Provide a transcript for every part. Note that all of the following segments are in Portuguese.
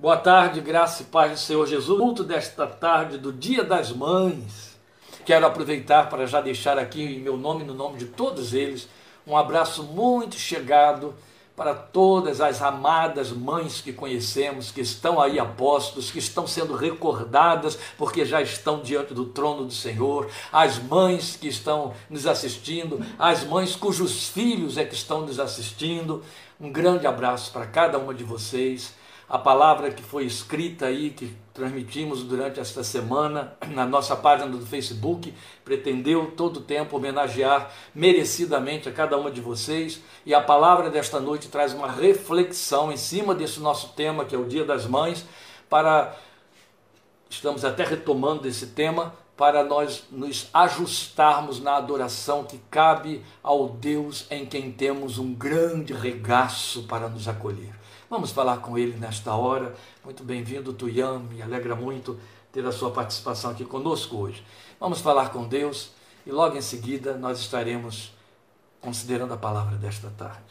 Boa tarde, graça e paz do Senhor Jesus. Culto desta tarde do Dia das Mães. Quero aproveitar para já deixar aqui em meu nome, no nome de todos eles, um abraço muito chegado para todas as amadas mães que conhecemos, que estão aí apostos, que estão sendo recordadas porque já estão diante do trono do Senhor, as mães que estão nos assistindo, as mães cujos filhos é que estão nos assistindo. Um grande abraço para cada uma de vocês a palavra que foi escrita aí, que transmitimos durante esta semana na nossa página do Facebook, pretendeu todo o tempo homenagear merecidamente a cada uma de vocês. E a palavra desta noite traz uma reflexão em cima desse nosso tema, que é o Dia das Mães, para. Estamos até retomando esse tema para nós nos ajustarmos na adoração que cabe ao Deus em quem temos um grande regaço para nos acolher. Vamos falar com ele nesta hora. Muito bem-vindo, Tuian. Me alegra muito ter a sua participação aqui conosco hoje. Vamos falar com Deus e logo em seguida nós estaremos considerando a palavra desta tarde.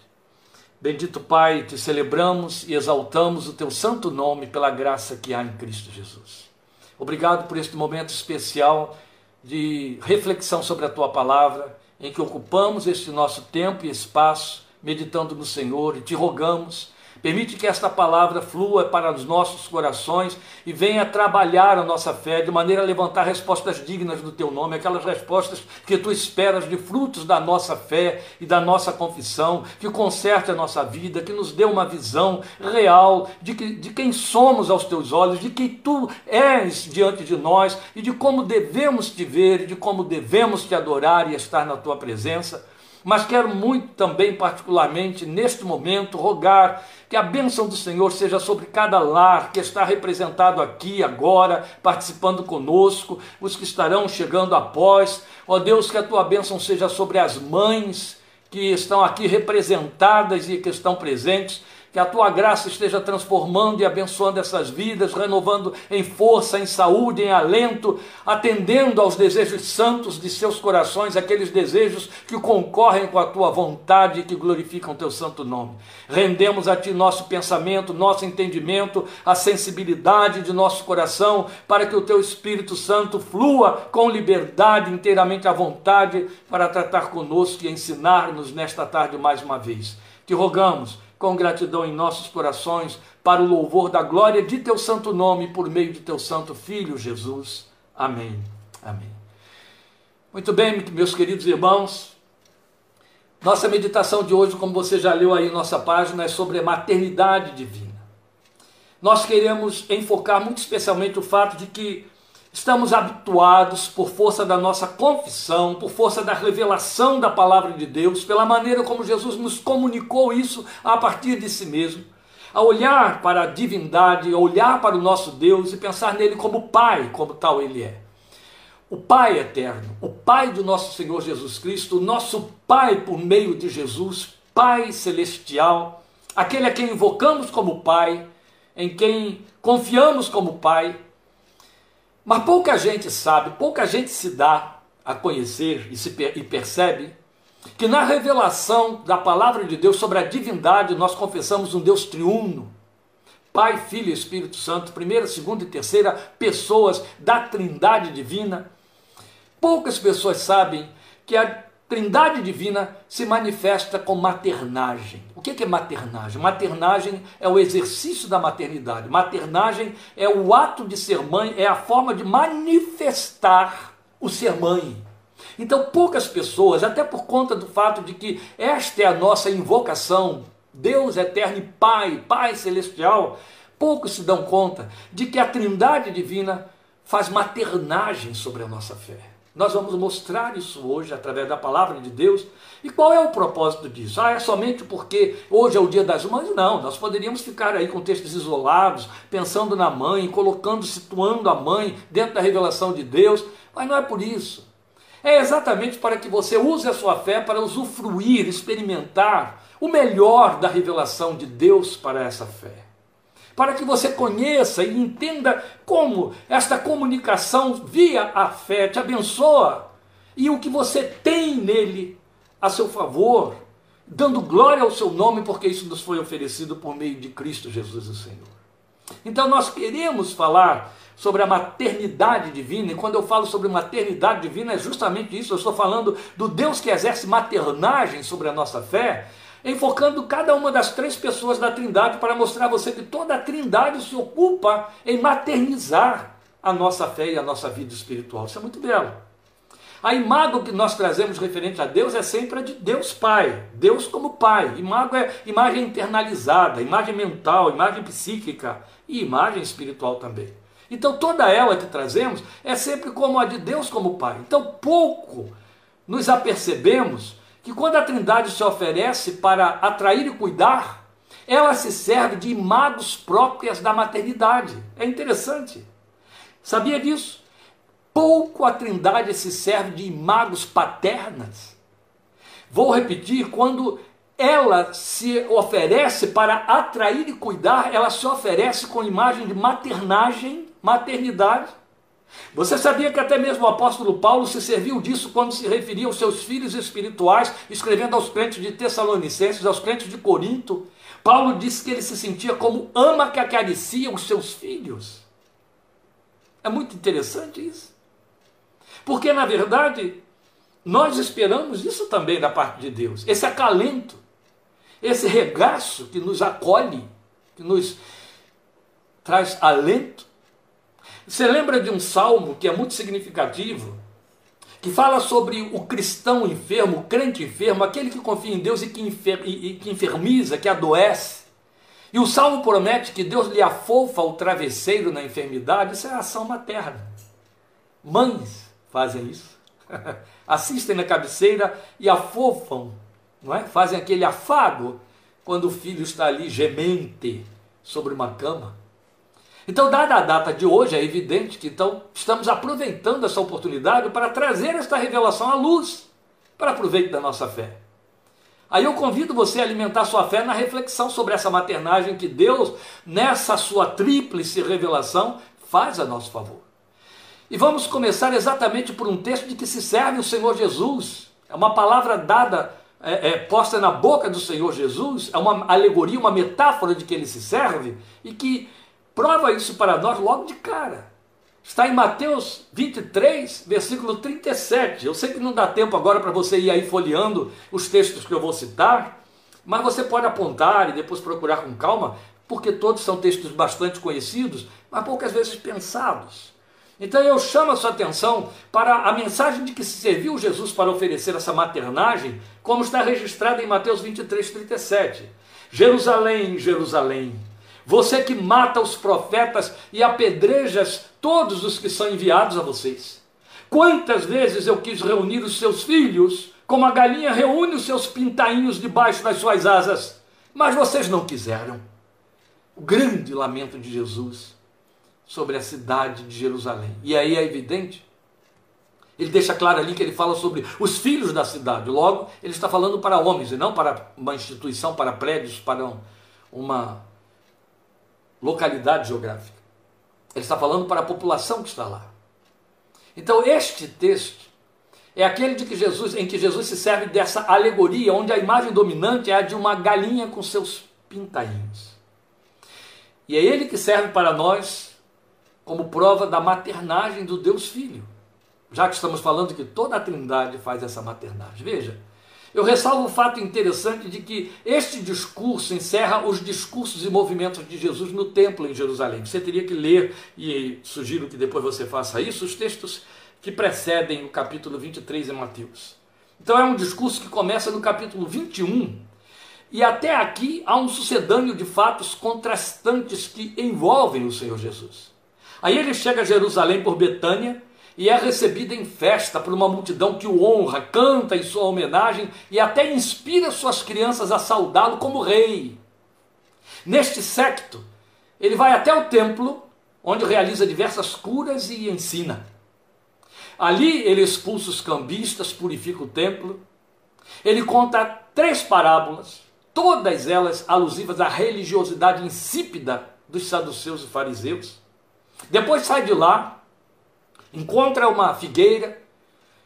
Bendito Pai, te celebramos e exaltamos o teu santo nome pela graça que há em Cristo Jesus. Obrigado por este momento especial de reflexão sobre a tua palavra, em que ocupamos este nosso tempo e espaço meditando no Senhor e te rogamos Permite que esta palavra flua para os nossos corações e venha trabalhar a nossa fé de maneira a levantar respostas dignas do teu nome, aquelas respostas que tu esperas de frutos da nossa fé e da nossa confissão, que conserte a nossa vida, que nos dê uma visão real de, que, de quem somos aos teus olhos, de quem tu és diante de nós e de como devemos te ver, de como devemos te adorar e estar na tua presença. Mas quero muito também, particularmente neste momento, rogar que a bênção do Senhor seja sobre cada lar que está representado aqui agora, participando conosco, os que estarão chegando após. Ó Deus, que a tua bênção seja sobre as mães que estão aqui representadas e que estão presentes que a tua graça esteja transformando e abençoando essas vidas, renovando em força, em saúde, em alento, atendendo aos desejos santos de seus corações, aqueles desejos que concorrem com a tua vontade e que glorificam teu santo nome. Rendemos a ti nosso pensamento, nosso entendimento, a sensibilidade de nosso coração, para que o teu Espírito Santo flua com liberdade, inteiramente à vontade, para tratar conosco e ensinar-nos nesta tarde mais uma vez. Te rogamos com gratidão em nossos corações, para o louvor da glória de teu santo nome, por meio de teu santo Filho Jesus. Amém. Amém. Muito bem, meus queridos irmãos, nossa meditação de hoje, como você já leu aí em nossa página, é sobre a maternidade divina. Nós queremos enfocar muito especialmente o fato de que Estamos habituados, por força da nossa confissão, por força da revelação da palavra de Deus, pela maneira como Jesus nos comunicou isso a partir de si mesmo, a olhar para a divindade, a olhar para o nosso Deus e pensar nele como Pai, como tal ele é. O Pai eterno, o Pai do nosso Senhor Jesus Cristo, o nosso Pai por meio de Jesus, Pai celestial, aquele a quem invocamos como Pai, em quem confiamos como Pai mas pouca gente sabe, pouca gente se dá a conhecer e, se, e percebe que na revelação da palavra de Deus sobre a divindade nós confessamos um Deus triuno. Pai, Filho e Espírito Santo, primeira, segunda e terceira pessoas da Trindade divina. Poucas pessoas sabem que a Trindade divina se manifesta com maternagem. O que é maternagem? Maternagem é o exercício da maternidade. Maternagem é o ato de ser mãe, é a forma de manifestar o ser mãe. Então, poucas pessoas, até por conta do fato de que esta é a nossa invocação, Deus eterno e Pai, Pai celestial, poucos se dão conta de que a Trindade divina faz maternagem sobre a nossa fé. Nós vamos mostrar isso hoje através da palavra de Deus. E qual é o propósito disso? Ah, é somente porque hoje é o dia das mães? Não, nós poderíamos ficar aí com textos isolados, pensando na mãe, colocando, situando a mãe dentro da revelação de Deus, mas não é por isso. É exatamente para que você use a sua fé para usufruir, experimentar o melhor da revelação de Deus para essa fé para que você conheça e entenda como esta comunicação via a fé te abençoa e o que você tem nele a seu favor, dando glória ao seu nome, porque isso nos foi oferecido por meio de Cristo Jesus, o Senhor. Então nós queremos falar sobre a maternidade divina, e quando eu falo sobre maternidade divina é justamente isso, eu estou falando do Deus que exerce maternagem sobre a nossa fé, enfocando cada uma das três pessoas da Trindade para mostrar a você que toda a Trindade se ocupa em maternizar a nossa fé e a nossa vida espiritual. Isso é muito belo. A imagem que nós trazemos referente a Deus é sempre a de Deus Pai, Deus como Pai. Imagem é imagem internalizada, imagem mental, imagem psíquica e imagem espiritual também. Então toda ela que trazemos é sempre como a de Deus como Pai. Então pouco nos apercebemos que quando a Trindade se oferece para atrair e cuidar, ela se serve de imagens próprias da maternidade. É interessante. Sabia disso? Pouco a Trindade se serve de imagens paternas. Vou repetir, quando ela se oferece para atrair e cuidar, ela se oferece com imagem de maternagem, maternidade. Você sabia que até mesmo o apóstolo Paulo se serviu disso quando se referia aos seus filhos espirituais, escrevendo aos crentes de Tessalonicenses, aos crentes de Corinto? Paulo disse que ele se sentia como ama que acaricia os seus filhos. É muito interessante isso. Porque, na verdade, nós esperamos isso também da parte de Deus, esse acalento, esse regaço que nos acolhe, que nos traz alento. Você lembra de um salmo que é muito significativo, que fala sobre o cristão enfermo, o crente enfermo, aquele que confia em Deus e que, enfer e, e que enfermiza, que adoece. E o salmo promete que Deus lhe afofa o travesseiro na enfermidade, isso é ação materna. Mães fazem isso. Assistem na cabeceira e afofam, não é? Fazem aquele afago quando o filho está ali gemente sobre uma cama. Então, dada a data de hoje, é evidente que então estamos aproveitando essa oportunidade para trazer esta revelação à luz, para proveito da nossa fé. Aí eu convido você a alimentar sua fé na reflexão sobre essa maternagem que Deus, nessa sua tríplice revelação, faz a nosso favor. E vamos começar exatamente por um texto de que se serve o Senhor Jesus. É uma palavra dada, é, é, posta na boca do Senhor Jesus, é uma alegoria, uma metáfora de que ele se serve e que prova isso para nós logo de cara. Está em Mateus 23, versículo 37. Eu sei que não dá tempo agora para você ir aí folheando os textos que eu vou citar, mas você pode apontar e depois procurar com calma, porque todos são textos bastante conhecidos, mas poucas vezes pensados. Então eu chamo a sua atenção para a mensagem de que se serviu Jesus para oferecer essa maternagem, como está registrada em Mateus 23, 37. Jerusalém, Jerusalém, você que mata os profetas e apedrejas todos os que são enviados a vocês. Quantas vezes eu quis reunir os seus filhos, como a galinha reúne os seus pintainhos debaixo das suas asas, mas vocês não quiseram. O grande lamento de Jesus sobre a cidade de Jerusalém. E aí é evidente, ele deixa claro ali que ele fala sobre os filhos da cidade. Logo, ele está falando para homens e não para uma instituição, para prédios, para uma localidade geográfica. Ele está falando para a população que está lá. Então, este texto é aquele de que Jesus, em que Jesus se serve dessa alegoria, onde a imagem dominante é a de uma galinha com seus pintainhos. E é ele que serve para nós como prova da maternagem do Deus Filho. Já que estamos falando que toda a Trindade faz essa maternagem. Veja, eu ressalvo o fato interessante de que este discurso encerra os discursos e movimentos de Jesus no templo em Jerusalém. Você teria que ler, e sugiro que depois você faça isso, os textos que precedem o capítulo 23 em Mateus. Então é um discurso que começa no capítulo 21, e até aqui há um sucedâneo de fatos contrastantes que envolvem o Senhor Jesus. Aí ele chega a Jerusalém por Betânia, e é recebido em festa por uma multidão que o honra, canta em sua homenagem e até inspira suas crianças a saudá-lo como rei. Neste secto, ele vai até o templo, onde realiza diversas curas e ensina. Ali ele expulsa os cambistas, purifica o templo. Ele conta três parábolas, todas elas alusivas à religiosidade insípida dos saduceus e fariseus. Depois sai de lá encontra uma figueira,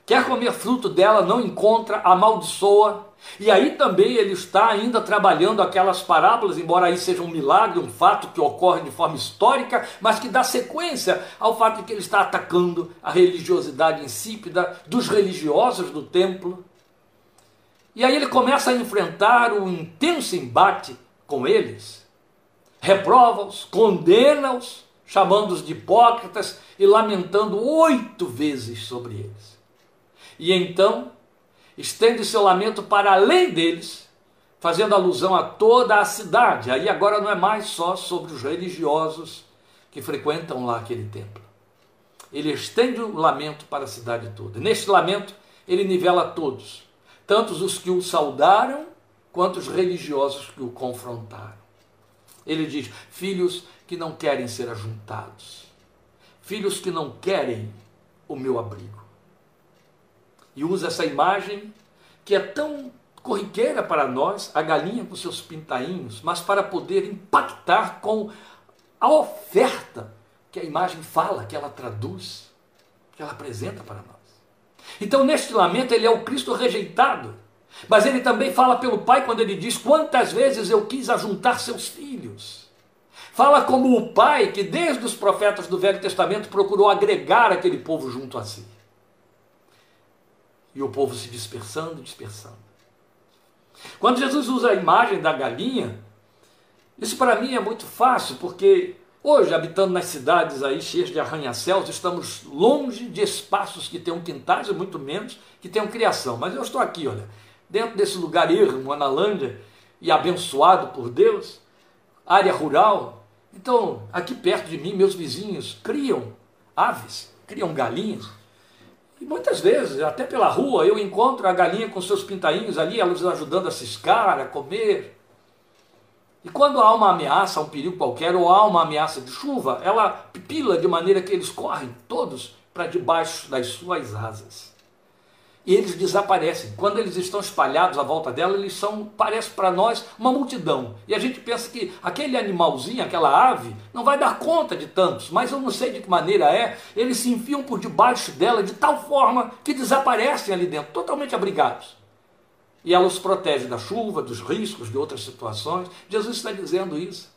quer comer fruto dela, não encontra, amaldiçoa. E aí também ele está ainda trabalhando aquelas parábolas, embora aí seja um milagre, um fato que ocorre de forma histórica, mas que dá sequência ao fato de que ele está atacando a religiosidade insípida dos religiosos do templo. E aí ele começa a enfrentar um intenso embate com eles, reprova-os, condena-os, chamando-os de hipócritas e lamentando oito vezes sobre eles. E então estende seu lamento para além deles, fazendo alusão a toda a cidade. Aí agora não é mais só sobre os religiosos que frequentam lá aquele templo. Ele estende o lamento para a cidade toda. neste lamento, ele nivela todos, tanto os que o saudaram, quanto os religiosos que o confrontaram. Ele diz: filhos que não querem ser ajuntados, filhos que não querem o meu abrigo. E usa essa imagem que é tão corriqueira para nós, a galinha com seus pintainhos, mas para poder impactar com a oferta que a imagem fala, que ela traduz, que ela apresenta para nós. Então, neste lamento, ele é o Cristo rejeitado, mas ele também fala pelo Pai quando ele diz: Quantas vezes eu quis ajuntar seus filhos. Fala como o Pai que, desde os profetas do Velho Testamento, procurou agregar aquele povo junto a si e o povo se dispersando, dispersando. Quando Jesus usa a imagem da galinha, isso para mim é muito fácil, porque hoje, habitando nas cidades aí cheias de arranha-céus, estamos longe de espaços que tenham quintais, e muito menos que tenham criação. Mas eu estou aqui, olha, dentro desse lugar ermo, Analândia, e abençoado por Deus, área rural. Então, aqui perto de mim, meus vizinhos criam aves, criam galinhas. E muitas vezes, até pela rua, eu encontro a galinha com seus pintainhos ali, elas ajudando a ciscar, a comer. E quando há uma ameaça, um perigo qualquer, ou há uma ameaça de chuva, ela pipila de maneira que eles correm todos para debaixo das suas asas e eles desaparecem. Quando eles estão espalhados à volta dela, eles são, parece para nós, uma multidão. E a gente pensa que aquele animalzinho, aquela ave, não vai dar conta de tantos, mas eu não sei de que maneira é, eles se enfiam por debaixo dela de tal forma que desaparecem ali dentro, totalmente abrigados. E ela os protege da chuva, dos riscos, de outras situações. Jesus está dizendo isso.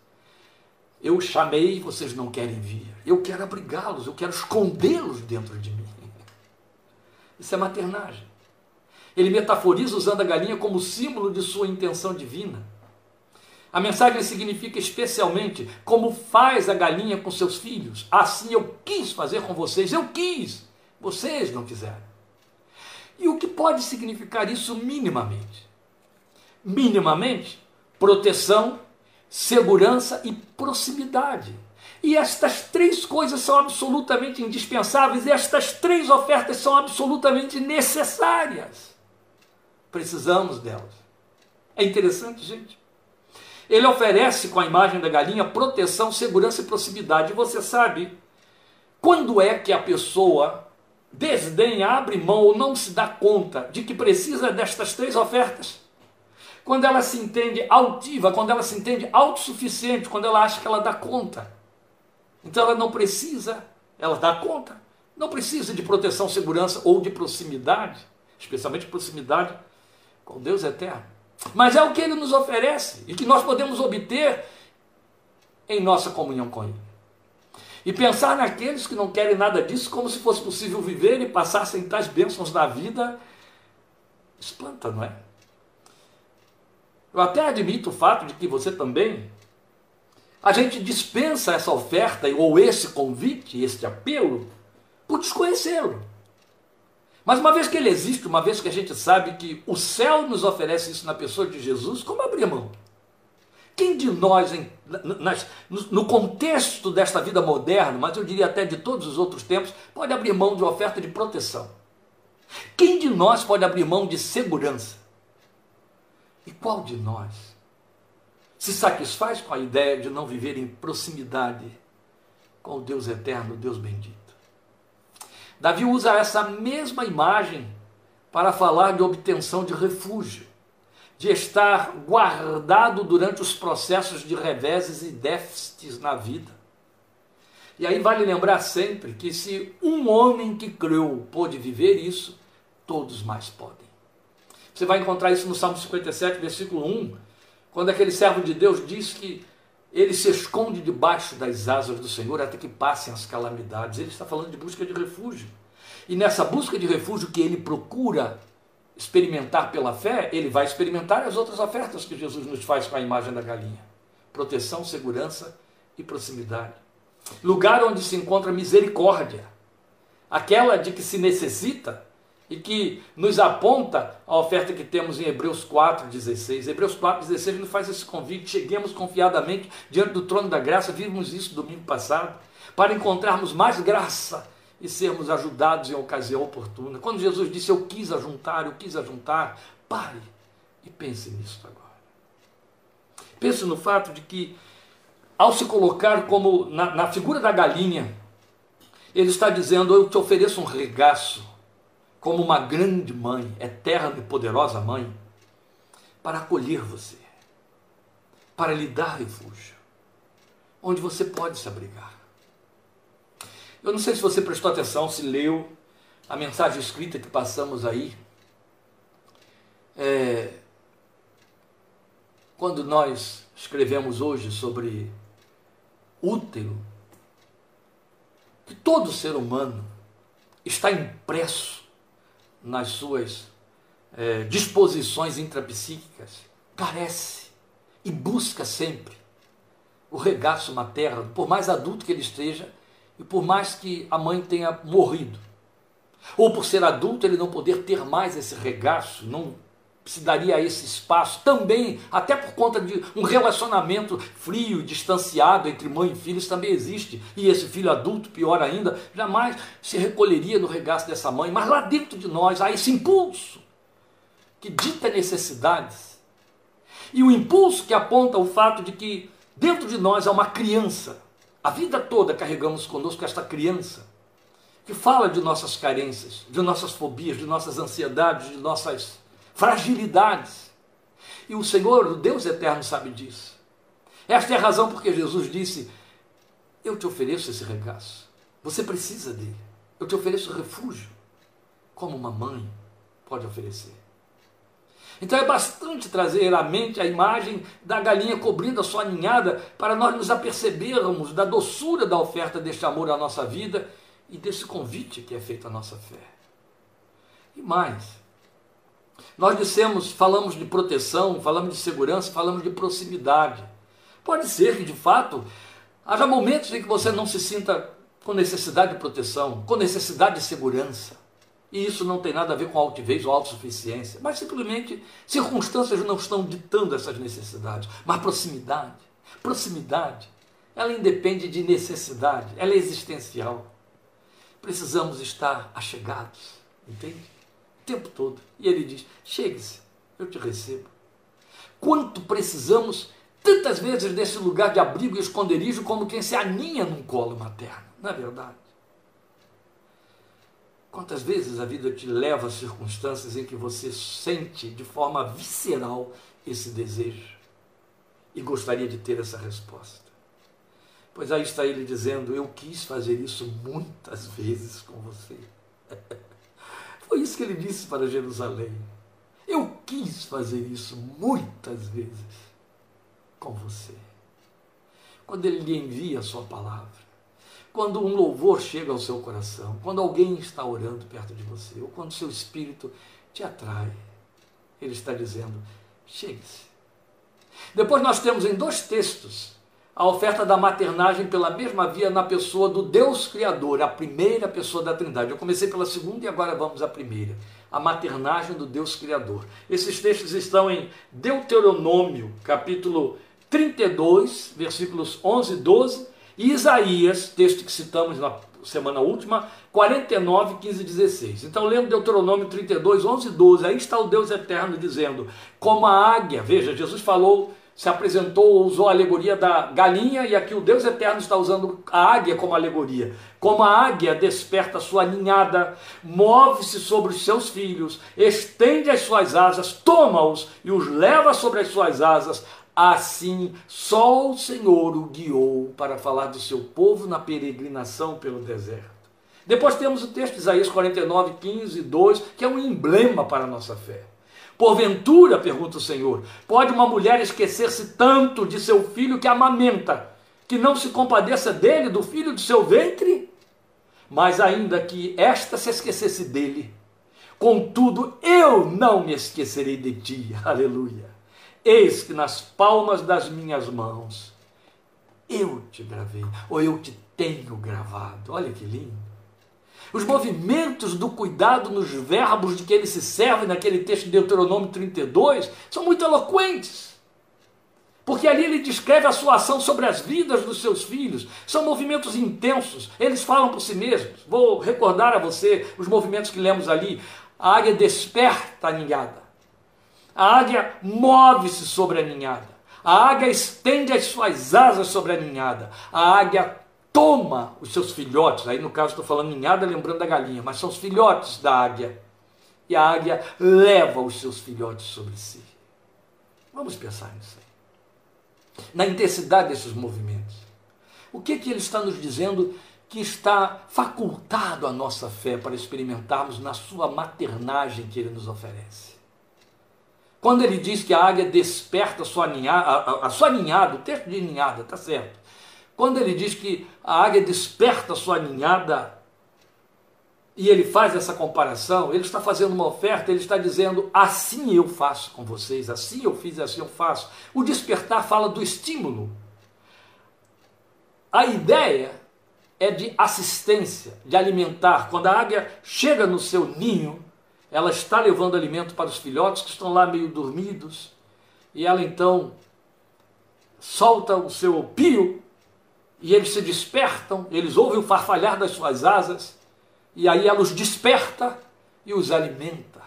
Eu chamei, vocês não querem vir. Eu quero abrigá-los, eu quero escondê-los dentro de mim. Isso é maternagem. Ele metaforiza usando a galinha como símbolo de sua intenção divina. A mensagem significa especialmente como faz a galinha com seus filhos. Assim eu quis fazer com vocês, eu quis, vocês não quiseram. E o que pode significar isso minimamente? Minimamente, proteção, segurança e proximidade. E estas três coisas são absolutamente indispensáveis, e estas três ofertas são absolutamente necessárias. Precisamos delas. É interessante, gente. Ele oferece com a imagem da galinha proteção, segurança e proximidade. E você sabe quando é que a pessoa desdenha, abre mão ou não se dá conta de que precisa destas três ofertas? Quando ela se entende altiva, quando ela se entende autossuficiente, quando ela acha que ela dá conta. Então ela não precisa, ela dá conta, não precisa de proteção, segurança ou de proximidade, especialmente proximidade com Deus eterno. Mas é o que ele nos oferece e que nós podemos obter em nossa comunhão com ele. E pensar naqueles que não querem nada disso como se fosse possível viver e passar sem tais bênçãos na vida, espanta, não é? Eu até admito o fato de que você também a gente dispensa essa oferta ou esse convite, este apelo, por desconhecê-lo. Mas uma vez que ele existe, uma vez que a gente sabe que o céu nos oferece isso na pessoa de Jesus, como abrir mão? Quem de nós, em, nas, no contexto desta vida moderna, mas eu diria até de todos os outros tempos, pode abrir mão de oferta de proteção? Quem de nós pode abrir mão de segurança? E qual de nós se satisfaz com a ideia de não viver em proximidade com o Deus eterno, Deus bendito. Davi usa essa mesma imagem para falar de obtenção de refúgio, de estar guardado durante os processos de reveses e déficits na vida. E aí vale lembrar sempre que se um homem que creu pôde viver isso, todos mais podem. Você vai encontrar isso no Salmo 57, versículo 1, quando aquele servo de Deus diz que ele se esconde debaixo das asas do Senhor até que passem as calamidades. Ele está falando de busca de refúgio. E nessa busca de refúgio que ele procura experimentar pela fé, ele vai experimentar as outras ofertas que Jesus nos faz com a imagem da galinha: proteção, segurança e proximidade. Lugar onde se encontra misericórdia, aquela de que se necessita e que nos aponta a oferta que temos em Hebreus 4,16. Hebreus 4,16 nos faz esse convite, cheguemos confiadamente diante do trono da graça, vimos isso domingo passado, para encontrarmos mais graça e sermos ajudados em ocasião oportuna. Quando Jesus disse eu quis ajuntar, eu quis ajuntar, pare e pense nisso agora. Pense no fato de que, ao se colocar como na, na figura da galinha, ele está dizendo: Eu te ofereço um regaço como uma grande mãe, eterna e poderosa mãe, para acolher você, para lhe dar refúgio, onde você pode se abrigar. Eu não sei se você prestou atenção, se leu a mensagem escrita que passamos aí. É, quando nós escrevemos hoje sobre útero, que todo ser humano está impresso nas suas é, disposições intrapsíquicas, carece e busca sempre o regaço materno, por mais adulto que ele esteja e por mais que a mãe tenha morrido. Ou por ser adulto ele não poder ter mais esse regaço, não se daria esse espaço também, até por conta de um relacionamento frio, distanciado entre mãe e filhos também existe. E esse filho adulto, pior ainda, jamais se recolheria no regaço dessa mãe, mas lá dentro de nós há esse impulso que dita necessidades. E o impulso que aponta o fato de que dentro de nós há uma criança. A vida toda carregamos conosco esta criança que fala de nossas carências, de nossas fobias, de nossas ansiedades, de nossas fragilidades. E o Senhor, o Deus eterno, sabe disso. Esta é a razão porque Jesus disse: Eu te ofereço esse regaço. Você precisa dele. Eu te ofereço refúgio, como uma mãe pode oferecer. Então é bastante trazer à mente a imagem da galinha cobrindo a sua ninhada para nós nos apercebermos da doçura da oferta deste amor à nossa vida e desse convite que é feito à nossa fé. E mais, nós dissemos, falamos de proteção, falamos de segurança, falamos de proximidade. Pode ser que, de fato, haja momentos em que você não se sinta com necessidade de proteção, com necessidade de segurança. E isso não tem nada a ver com altivez ou autossuficiência, mas simplesmente circunstâncias não estão ditando essas necessidades. Mas proximidade, proximidade, ela independe de necessidade, ela é existencial. Precisamos estar achegados, entende? Tempo todo. E ele diz: chegue-se, eu te recebo. Quanto precisamos, tantas vezes, desse lugar de abrigo e esconderijo, como quem se aninha num colo materno, não é verdade? Quantas vezes a vida te leva a circunstâncias em que você sente de forma visceral esse desejo e gostaria de ter essa resposta? Pois aí está ele dizendo: Eu quis fazer isso muitas vezes com você. Foi isso que ele disse para Jerusalém. Eu quis fazer isso muitas vezes com você. Quando ele lhe envia a sua palavra, quando um louvor chega ao seu coração, quando alguém está orando perto de você, ou quando seu espírito te atrai, ele está dizendo: chegue-se. Depois nós temos em dois textos a oferta da maternagem pela mesma via na pessoa do Deus Criador, a primeira pessoa da Trindade. Eu comecei pela segunda e agora vamos à primeira. A maternagem do Deus Criador. Esses textos estão em Deuteronômio, capítulo 32, versículos 11 e 12, e Isaías, texto que citamos na semana última, 49, 15 e 16. Então, lendo Deuteronômio 32, 11 e 12, aí está o Deus eterno dizendo: Como a águia, veja, Jesus falou se apresentou, usou a alegoria da galinha, e aqui o Deus Eterno está usando a águia como alegoria. Como a águia desperta sua ninhada, move-se sobre os seus filhos, estende as suas asas, toma-os e os leva sobre as suas asas, assim só o Senhor o guiou para falar do seu povo na peregrinação pelo deserto. Depois temos o texto de Isaías 49, 15, 2, que é um emblema para a nossa fé. Porventura, pergunta o Senhor, pode uma mulher esquecer-se tanto de seu filho que amamenta, que não se compadeça dele, do filho de seu ventre? Mas ainda que esta se esquecesse dele, contudo eu não me esquecerei de ti. Aleluia. Eis que nas palmas das minhas mãos eu te gravei, ou eu te tenho gravado. Olha que lindo. Os movimentos do cuidado nos verbos de que ele se serve naquele texto de Deuteronômio 32 são muito eloquentes. Porque ali ele descreve a sua ação sobre as vidas dos seus filhos. São movimentos intensos, eles falam por si mesmos. Vou recordar a você os movimentos que lemos ali. A águia desperta a ninhada. A águia move-se sobre a ninhada. A águia estende as suas asas sobre a ninhada. A águia toma os seus filhotes, aí no caso estou falando ninhada, lembrando da galinha, mas são os filhotes da águia. E a águia leva os seus filhotes sobre si. Vamos pensar nisso aí. Na intensidade desses movimentos. O que, que ele está nos dizendo que está facultado a nossa fé para experimentarmos na sua maternagem que ele nos oferece? Quando ele diz que a águia desperta a sua ninhada, a, a sua ninhada, o texto de ninhada, está certo quando ele diz que a águia desperta sua ninhada, e ele faz essa comparação, ele está fazendo uma oferta, ele está dizendo: assim eu faço com vocês, assim eu fiz, assim eu faço. O despertar fala do estímulo. A ideia é de assistência, de alimentar. Quando a águia chega no seu ninho, ela está levando alimento para os filhotes que estão lá meio dormidos, e ela então solta o seu pio e eles se despertam, eles ouvem o farfalhar das suas asas, e aí ela os desperta e os alimenta.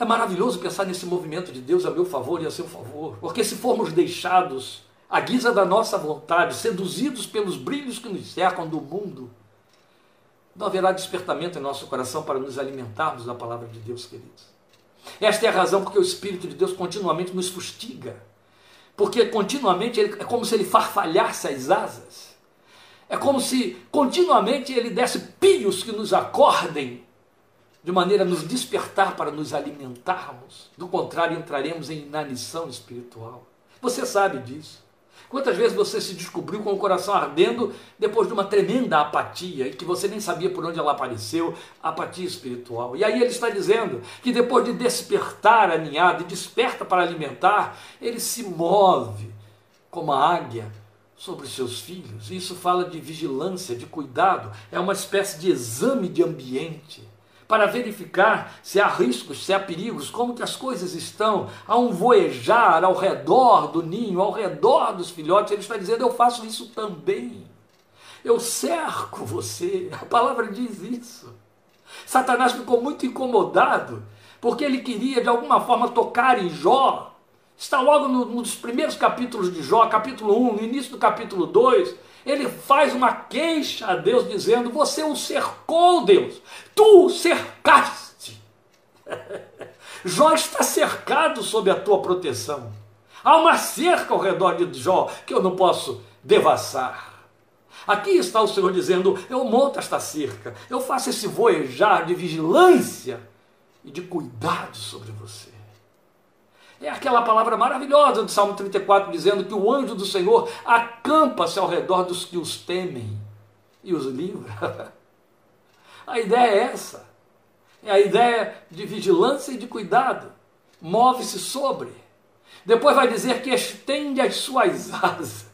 É maravilhoso pensar nesse movimento de Deus a meu favor e a seu favor, porque se formos deixados à guisa da nossa vontade, seduzidos pelos brilhos que nos cercam do mundo, não haverá despertamento em nosso coração para nos alimentarmos da palavra de Deus, queridos. Esta é a razão porque o Espírito de Deus continuamente nos fustiga porque continuamente ele, é como se ele farfalhasse as asas. É como se continuamente ele desse pios que nos acordem, de maneira a nos despertar para nos alimentarmos. Do contrário, entraremos em inanição espiritual. Você sabe disso. Quantas vezes você se descobriu com o coração ardendo depois de uma tremenda apatia e que você nem sabia por onde ela apareceu, apatia espiritual. E aí ele está dizendo que depois de despertar a ninhada e desperta para alimentar, ele se move como a águia sobre seus filhos. Isso fala de vigilância, de cuidado, é uma espécie de exame de ambiente para verificar se há riscos, se há perigos, como que as coisas estão. Há um voejar ao redor do ninho, ao redor dos filhotes. Ele está dizendo: Eu faço isso também. Eu cerco você. A palavra diz isso. Satanás ficou muito incomodado, porque ele queria de alguma forma tocar em Jó. Está logo no, nos primeiros capítulos de Jó, capítulo 1, no início do capítulo 2 ele faz uma queixa a Deus dizendo: Você o cercou, Deus, tu o cercaste. Jó está cercado sob a tua proteção. Há uma cerca ao redor de Jó que eu não posso devassar. Aqui está o Senhor dizendo: Eu monto esta cerca, eu faço esse voejar de vigilância e de cuidado sobre você. É aquela palavra maravilhosa do Salmo 34, dizendo que o anjo do Senhor acampa-se ao redor dos que os temem e os livra. A ideia é essa. É a ideia de vigilância e de cuidado. Move-se sobre. Depois vai dizer que estende as suas asas.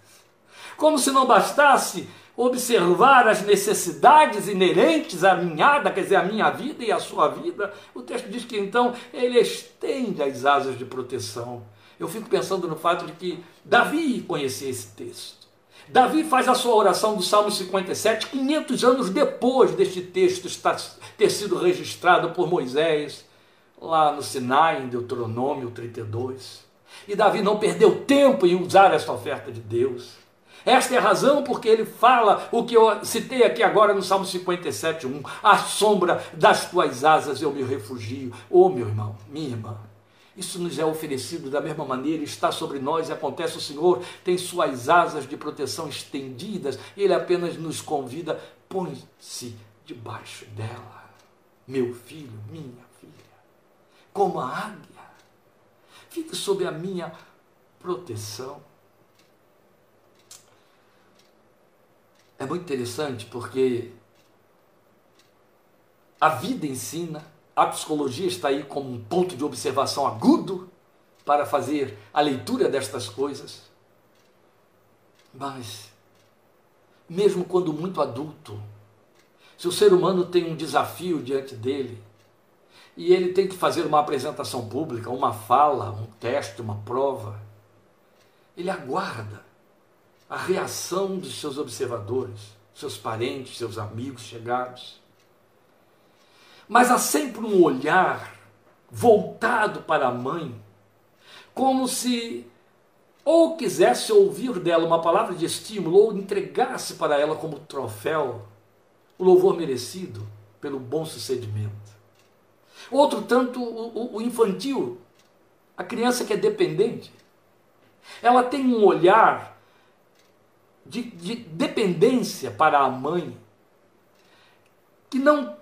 Como se não bastasse observar as necessidades inerentes à minhada, quer dizer, à minha vida e à sua vida, o texto diz que então ele estende as asas de proteção. Eu fico pensando no fato de que Davi conhecia esse texto. Davi faz a sua oração do Salmo 57 500 anos depois deste texto ter sido registrado por Moisés lá no Sinai, em Deuteronômio 32. E Davi não perdeu tempo em usar esta oferta de Deus. Esta é a razão porque ele fala o que eu citei aqui agora no Salmo 57, 1. À sombra das tuas asas eu me refugio. Ô oh, meu irmão, minha irmã, Isso nos é oferecido da mesma maneira, está sobre nós e acontece. O Senhor tem suas asas de proteção estendidas, Ele apenas nos convida, põe-se debaixo dela, meu filho, minha filha, como a águia, fique sob a minha proteção. É muito interessante porque a vida ensina, a psicologia está aí como um ponto de observação agudo para fazer a leitura destas coisas. Mas, mesmo quando muito adulto, se o ser humano tem um desafio diante dele, e ele tem que fazer uma apresentação pública, uma fala, um teste, uma prova, ele aguarda a reação dos seus observadores, seus parentes, seus amigos chegados. Mas há sempre um olhar voltado para a mãe, como se ou quisesse ouvir dela uma palavra de estímulo, ou entregasse para ela como troféu o louvor merecido pelo bom sucedimento. Outro tanto, o, infantil, a criança que é dependente, ela tem um olhar de, de dependência para a mãe que não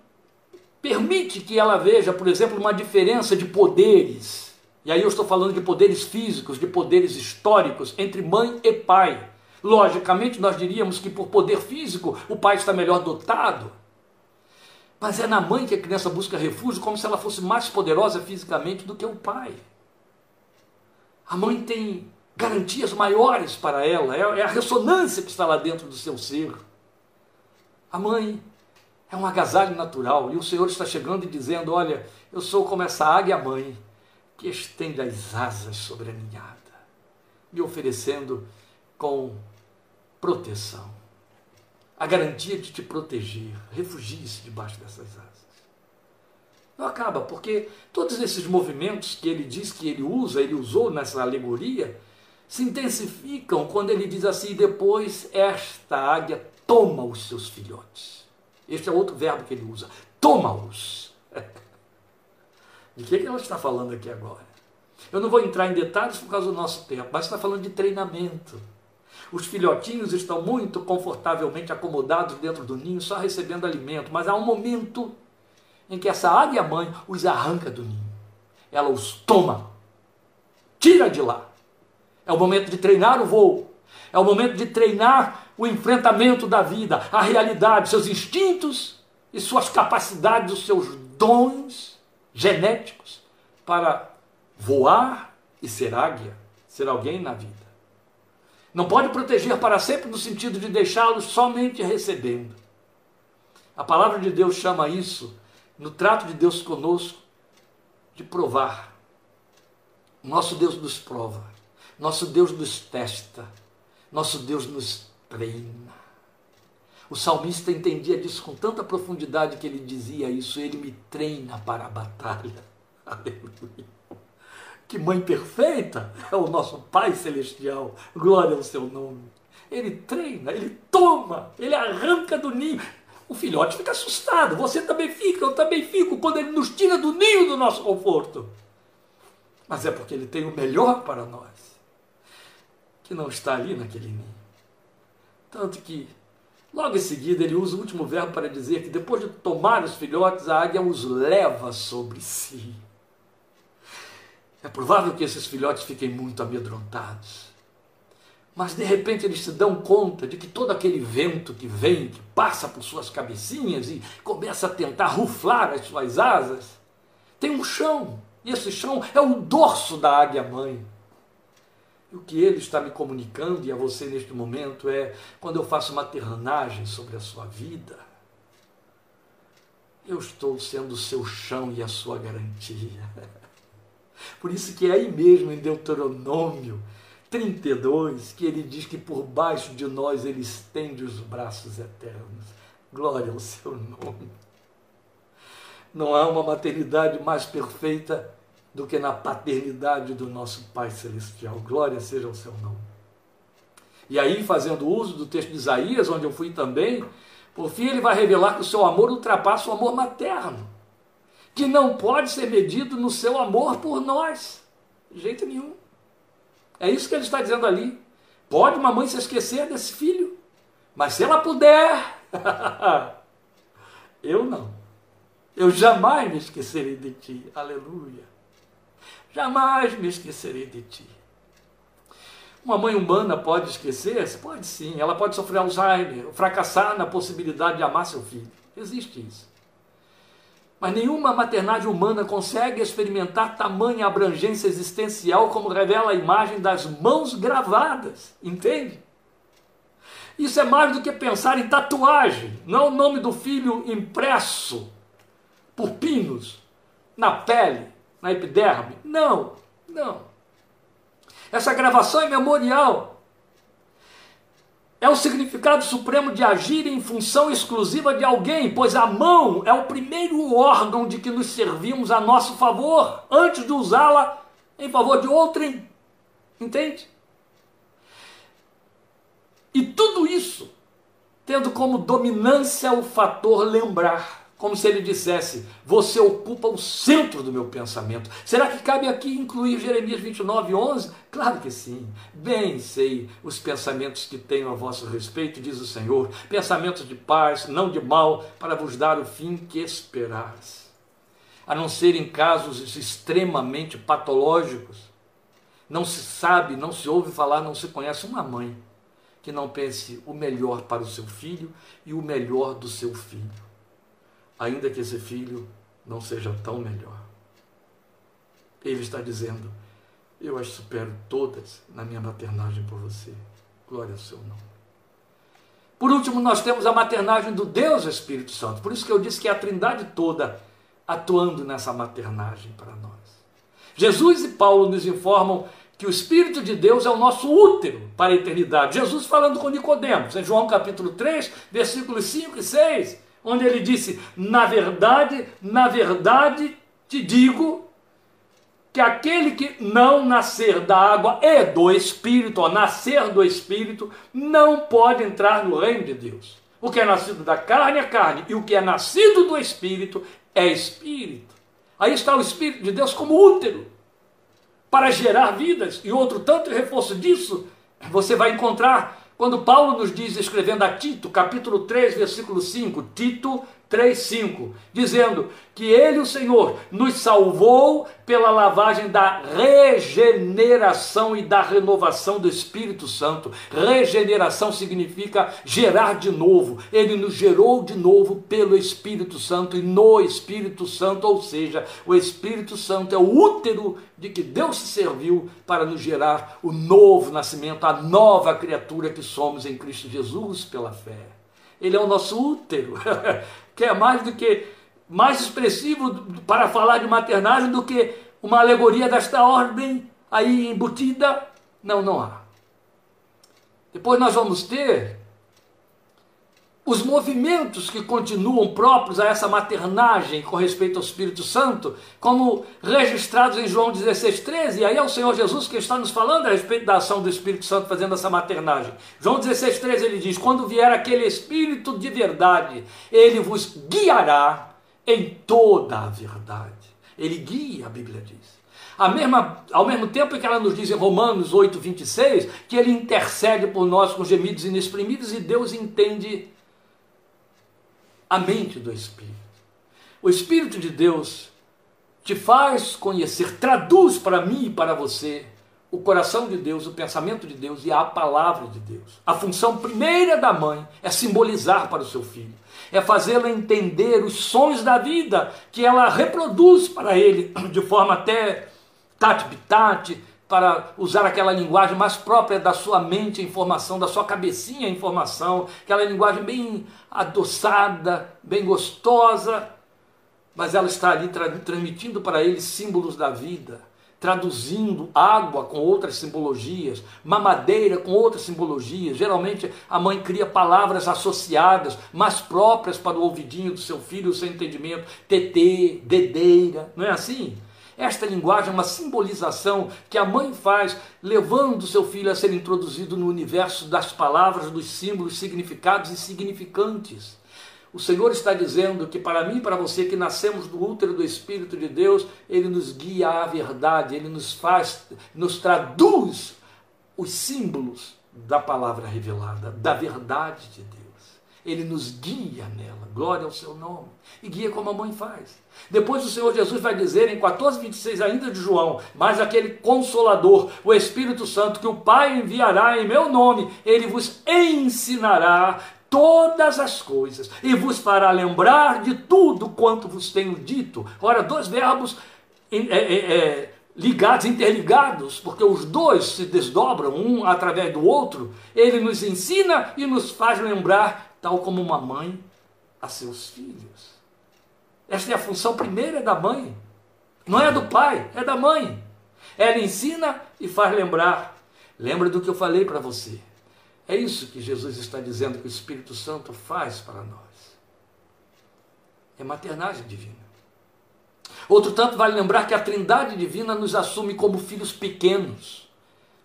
permite que ela veja, por exemplo, uma diferença de poderes. E aí eu estou falando de poderes físicos, de poderes históricos entre mãe e pai. Logicamente, nós diríamos que por poder físico o pai está melhor dotado. Mas é na mãe que a criança busca refúgio como se ela fosse mais poderosa fisicamente do que o pai. A mãe tem garantias maiores para ela, é, é a ressonância que está lá dentro do seu ser. A mãe é um agasalho natural e o Senhor está chegando e dizendo: Olha, eu sou como essa águia mãe que estende as asas sobre a ninhada, me oferecendo com proteção, a garantia de te proteger. Refugie-se debaixo dessas asas. Não acaba, porque todos esses movimentos que ele diz que ele usa, ele usou nessa alegoria, se intensificam quando ele diz assim: depois esta águia toma os seus filhotes. Este é outro verbo que ele usa: toma-os. De que, que ela está falando aqui agora? Eu não vou entrar em detalhes por causa do nosso tempo, mas está falando de treinamento. Os filhotinhos estão muito confortavelmente acomodados dentro do ninho, só recebendo alimento, mas há um momento em que essa águia mãe os arranca do ninho. Ela os toma, tira de lá. É o momento de treinar o voo. É o momento de treinar o enfrentamento da vida, a realidade, seus instintos e suas capacidades, os seus dons genéticos para voar e ser águia, ser alguém na vida. Não pode proteger para sempre no sentido de deixá-los somente recebendo. A palavra de Deus chama isso, no trato de Deus conosco, de provar. Nosso Deus nos prova, nosso Deus nos testa, nosso Deus nos treina. O salmista entendia disso com tanta profundidade que ele dizia isso: Ele me treina para a batalha. Aleluia. Que mãe perfeita é o nosso Pai Celestial. Glória ao seu nome. Ele treina, ele toma, ele arranca do ninho. O filhote fica assustado, você também fica, eu também fico, quando ele nos tira do ninho do nosso conforto. Mas é porque ele tem o melhor para nós, que não está ali naquele ninho. Tanto que, logo em seguida, ele usa o último verbo para dizer que depois de tomar os filhotes, a águia os leva sobre si. É provável que esses filhotes fiquem muito amedrontados. Mas de repente eles se dão conta de que todo aquele vento que vem, que passa por suas cabecinhas e começa a tentar ruflar as suas asas, tem um chão. E esse chão é o dorso da águia mãe. O que ele está me comunicando e a você neste momento é: quando eu faço maternagem sobre a sua vida, eu estou sendo o seu chão e a sua garantia. Por isso que é aí mesmo em Deuteronômio 32 que ele diz que por baixo de nós ele estende os braços eternos. Glória ao seu nome. Não há uma maternidade mais perfeita do que na paternidade do nosso Pai Celestial. Glória seja ao seu nome. E aí, fazendo uso do texto de Isaías, onde eu fui também, por fim ele vai revelar que o seu amor ultrapassa o amor materno que não pode ser medido no seu amor por nós. De jeito nenhum. É isso que ele está dizendo ali. Pode uma mãe se esquecer desse filho, mas se ela puder, eu não. Eu jamais me esquecerei de ti. Aleluia. Jamais me esquecerei de ti. Uma mãe humana pode esquecer? Pode sim. Ela pode sofrer Alzheimer, fracassar na possibilidade de amar seu filho. Existe isso. Mas nenhuma maternagem humana consegue experimentar tamanha abrangência existencial como revela a imagem das mãos gravadas. Entende? Isso é mais do que pensar em tatuagem, não é o nome do filho impresso por pinos na pele, na epiderme. Não, não. Essa gravação é memorial. É o significado supremo de agir em função exclusiva de alguém, pois a mão é o primeiro órgão de que nos servimos a nosso favor, antes de usá-la em favor de outrem. Entende? E tudo isso tendo como dominância o fator lembrar como se ele dissesse: Você ocupa o centro do meu pensamento. Será que cabe aqui incluir Jeremias 29, 11? Claro que sim. Bem sei os pensamentos que tenho a vosso respeito, diz o Senhor: pensamentos de paz, não de mal, para vos dar o fim que esperais. A não ser em casos extremamente patológicos, não se sabe, não se ouve falar, não se conhece uma mãe que não pense o melhor para o seu filho e o melhor do seu filho ainda que esse filho não seja tão melhor. Ele está dizendo: Eu as supero todas na minha maternagem por você. Glória ao seu nome. Por último, nós temos a maternagem do Deus Espírito Santo. Por isso que eu disse que é a trindade toda atuando nessa maternagem para nós. Jesus e Paulo nos informam que o Espírito de Deus é o nosso útero para a eternidade. Jesus falando com Nicodemos, em João capítulo 3, versículos 5 e 6 onde ele disse: Na verdade, na verdade te digo que aquele que não nascer da água e do Espírito, ou nascer do Espírito, não pode entrar no reino de Deus. O que é nascido da carne é carne, e o que é nascido do Espírito é Espírito. Aí está o Espírito de Deus como útero para gerar vidas, e outro tanto reforço disso você vai encontrar quando Paulo nos diz, escrevendo a Tito, capítulo 3, versículo 5, Tito 3,5, dizendo que Ele, o Senhor, nos salvou pela lavagem da regeneração e da renovação do Espírito Santo. Regeneração significa gerar de novo. Ele nos gerou de novo pelo Espírito Santo e no Espírito Santo, ou seja, o Espírito Santo é o útero de que Deus se serviu para nos gerar o novo nascimento, a nova criatura que somos em Cristo Jesus pela fé. Ele é o nosso útero. que é mais do que mais expressivo para falar de maternagem do que uma alegoria desta ordem aí embutida. Não, não há. Depois nós vamos ter os movimentos que continuam próprios a essa maternagem com respeito ao Espírito Santo, como registrados em João 16, 13, e aí é o Senhor Jesus que está nos falando a respeito da ação do Espírito Santo fazendo essa maternagem. João 16, 13 ele diz: Quando vier aquele Espírito de verdade, ele vos guiará em toda a verdade. Ele guia, a Bíblia diz. Mesma, ao mesmo tempo que ela nos diz em Romanos 8, 26, que ele intercede por nós com gemidos inexprimidos e Deus entende a mente do Espírito. O Espírito de Deus te faz conhecer, traduz para mim e para você o coração de Deus, o pensamento de Deus e a palavra de Deus. A função primeira da mãe é simbolizar para o seu filho, é fazê-lo entender os sons da vida que ela reproduz para ele de forma até tate-bitate, para usar aquela linguagem mais própria da sua mente, a informação, da sua cabecinha, a informação, aquela linguagem bem adoçada, bem gostosa, mas ela está ali tra transmitindo para ele símbolos da vida, traduzindo água com outras simbologias, mamadeira com outras simbologias. Geralmente a mãe cria palavras associadas, mais próprias para o ouvidinho do seu filho, o seu entendimento, tetê, dedeira, não é assim? Esta linguagem é uma simbolização que a mãe faz, levando seu filho a ser introduzido no universo das palavras, dos símbolos significados e significantes. O Senhor está dizendo que para mim e para você que nascemos do útero do Espírito de Deus, Ele nos guia à verdade, Ele nos faz, nos traduz os símbolos da palavra revelada, da verdade de Deus. Ele nos guia nela, glória ao seu nome, e guia como a mãe faz. Depois o Senhor Jesus vai dizer em 14, 26 ainda de João, mas aquele consolador, o Espírito Santo, que o Pai enviará em meu nome, ele vos ensinará todas as coisas e vos fará lembrar de tudo quanto vos tenho dito. Ora, dois verbos é, é, é, ligados, interligados, porque os dois se desdobram um através do outro. Ele nos ensina e nos faz lembrar, tal como uma mãe a seus filhos. Esta é a função primeira da mãe. Não é do pai, é da mãe. Ela ensina e faz lembrar. Lembra do que eu falei para você. É isso que Jesus está dizendo que o Espírito Santo faz para nós. É maternagem divina. Outro tanto vale lembrar que a Trindade divina nos assume como filhos pequenos.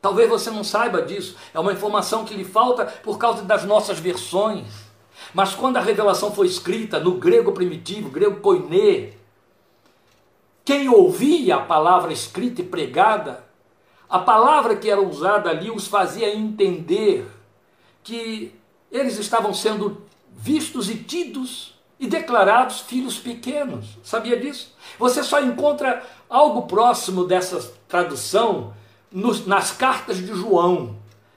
Talvez você não saiba disso, é uma informação que lhe falta por causa das nossas versões. Mas quando a revelação foi escrita no grego primitivo, grego koiné, quem ouvia a palavra escrita e pregada, a palavra que era usada ali os fazia entender que eles estavam sendo vistos e tidos e declarados filhos pequenos. Sabia disso? Você só encontra algo próximo dessa tradução nos, nas cartas de João,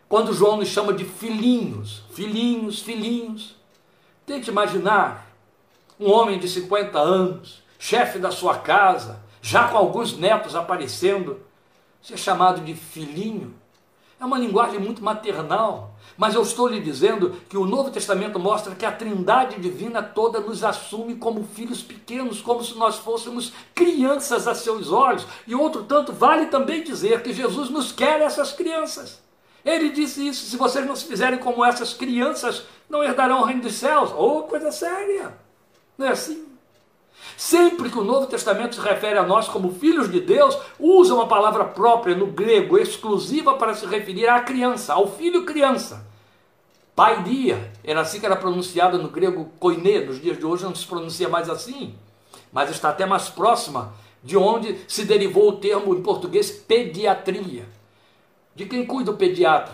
quando João nos chama de filhinhos, filhinhos, filhinhos. Tente imaginar um homem de 50 anos, chefe da sua casa, já com alguns netos aparecendo, ser chamado de filhinho. É uma linguagem muito maternal. Mas eu estou lhe dizendo que o Novo Testamento mostra que a Trindade divina toda nos assume como filhos pequenos, como se nós fôssemos crianças a seus olhos. E outro tanto, vale também dizer que Jesus nos quer essas crianças. Ele disse isso: se vocês não se fizerem como essas crianças, não herdarão o reino dos céus. Oh, coisa séria! Não é assim? Sempre que o Novo Testamento se refere a nós como filhos de Deus, usa uma palavra própria no grego, exclusiva para se referir à criança, ao filho criança. Paidia, era assim que era pronunciado no grego koiné, nos dias de hoje não se pronuncia mais assim, mas está até mais próxima de onde se derivou o termo em português pediatria. De quem cuida o pediatra?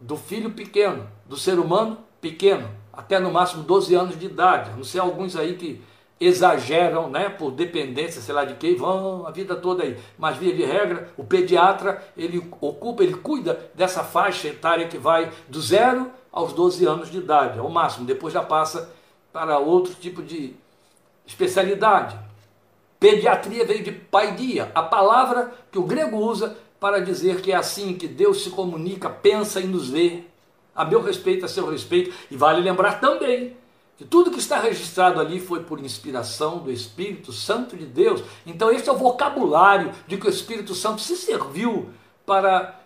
Do filho pequeno, do ser humano pequeno, até no máximo 12 anos de idade. Não sei alguns aí que exageram, né, por dependência, sei lá de quem, vão a vida toda aí. Mas via de regra, o pediatra, ele ocupa, ele cuida dessa faixa etária que vai do zero aos 12 anos de idade, ao máximo. Depois já passa para outro tipo de especialidade. Pediatria veio de paidia, a palavra que o grego usa para dizer que é assim que Deus se comunica, pensa e nos vê. A meu respeito, a seu respeito, e vale lembrar também que tudo que está registrado ali foi por inspiração do Espírito Santo de Deus. Então, este é o vocabulário de que o Espírito Santo se serviu para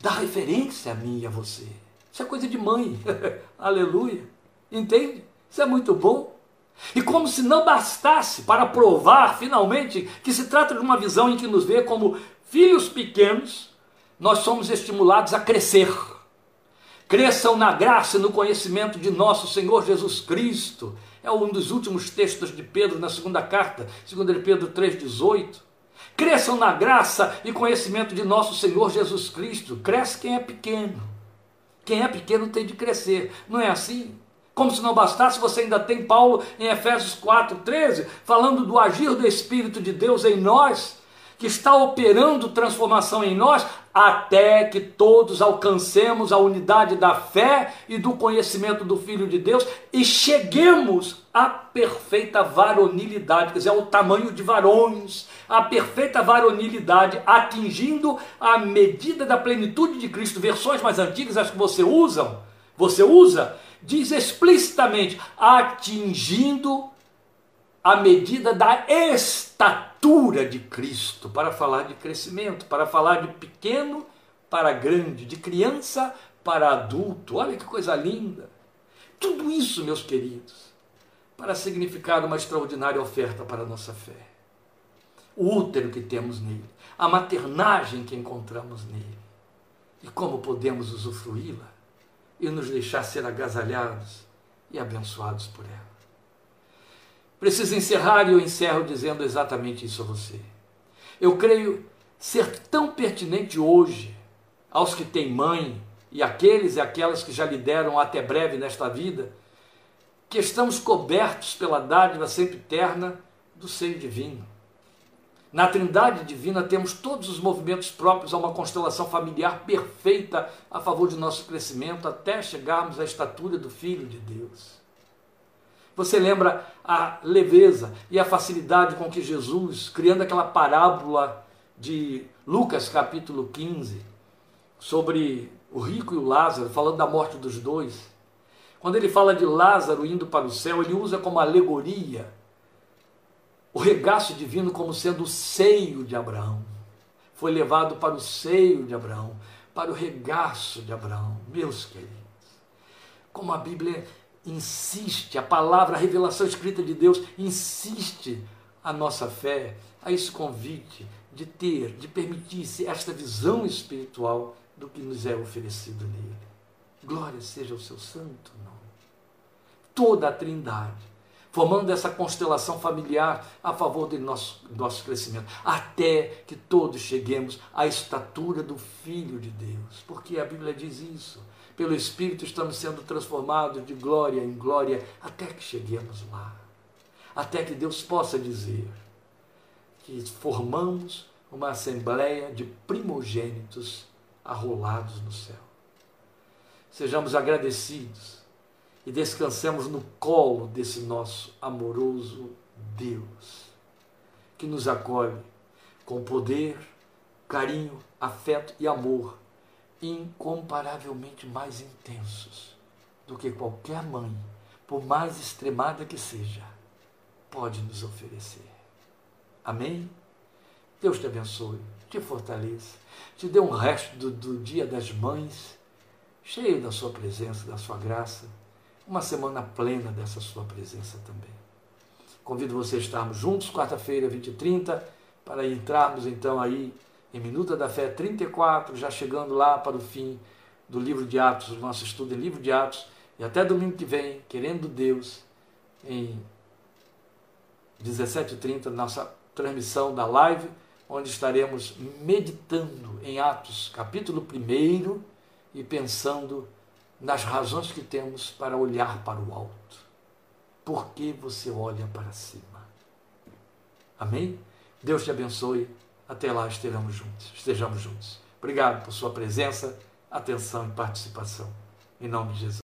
dar referência a mim e a você. Isso é coisa de mãe. Aleluia. Entende? Isso é muito bom. E como se não bastasse para provar finalmente que se trata de uma visão em que nos vê como filhos pequenos, nós somos estimulados a crescer Cresçam na graça e no conhecimento de nosso Senhor Jesus Cristo. É um dos últimos textos de Pedro na segunda carta, 2 Pedro 3,18. Cresçam na graça e conhecimento de nosso Senhor Jesus Cristo. Cresce quem é pequeno. Quem é pequeno tem de crescer. Não é assim? Como se não bastasse, você ainda tem Paulo em Efésios 4,13, falando do agir do Espírito de Deus em nós que está operando transformação em nós, até que todos alcancemos a unidade da fé e do conhecimento do Filho de Deus e cheguemos à perfeita varonilidade, quer dizer, ao tamanho de varões, a perfeita varonilidade, atingindo a medida da plenitude de Cristo. Versões mais antigas, as que você usa, você usa, diz explicitamente, atingindo a medida da estatura de Cristo, para falar de crescimento, para falar de pequeno para grande, de criança para adulto. Olha que coisa linda! Tudo isso, meus queridos, para significar uma extraordinária oferta para a nossa fé. O útero que temos nele, a maternagem que encontramos nele, e como podemos usufruí-la e nos deixar ser agasalhados e abençoados por ela. Preciso encerrar e eu encerro dizendo exatamente isso a você. Eu creio ser tão pertinente hoje aos que têm mãe e aqueles e aquelas que já lhe deram até breve nesta vida, que estamos cobertos pela dádiva sempre eterna do seio divino. Na Trindade Divina temos todos os movimentos próprios a uma constelação familiar perfeita a favor de nosso crescimento até chegarmos à estatura do Filho de Deus. Você lembra a leveza e a facilidade com que Jesus, criando aquela parábola de Lucas capítulo 15, sobre o rico e o Lázaro, falando da morte dos dois. Quando ele fala de Lázaro indo para o céu, ele usa como alegoria o regaço divino como sendo o seio de Abraão. Foi levado para o seio de Abraão, para o regaço de Abraão, meus queridos. Como a Bíblia insiste, a palavra, a revelação escrita de Deus insiste a nossa fé, a esse convite de ter, de permitir-se esta visão espiritual do que nos é oferecido nele. Glória seja o seu santo nome. Toda a Trindade formando essa constelação familiar a favor do nosso, nosso crescimento, até que todos cheguemos à estatura do Filho de Deus, porque a Bíblia diz isso. Pelo Espírito estamos sendo transformados de glória em glória até que cheguemos lá, até que Deus possa dizer que formamos uma assembleia de primogênitos arrolados no céu. Sejamos agradecidos e descansemos no colo desse nosso amoroso Deus, que nos acolhe com poder, carinho, afeto e amor incomparavelmente mais intensos do que qualquer mãe, por mais extremada que seja, pode nos oferecer. Amém? Deus te abençoe, te fortaleça, te dê um resto do, do Dia das Mães, cheio da sua presença, da sua graça uma semana plena dessa sua presença também. Convido você a estarmos juntos, quarta-feira, 20 e 30, para entrarmos então aí em Minuta da Fé 34, já chegando lá para o fim do livro de Atos, o nosso estudo em livro de Atos, e até domingo que vem, querendo Deus, em 17h30, nossa transmissão da live, onde estaremos meditando em Atos, capítulo 1 e pensando nas razões que temos para olhar para o alto. Por que você olha para cima? Amém? Deus te abençoe. Até lá estejamos juntos. Estejamos juntos. Obrigado por sua presença, atenção e participação. Em nome de Jesus.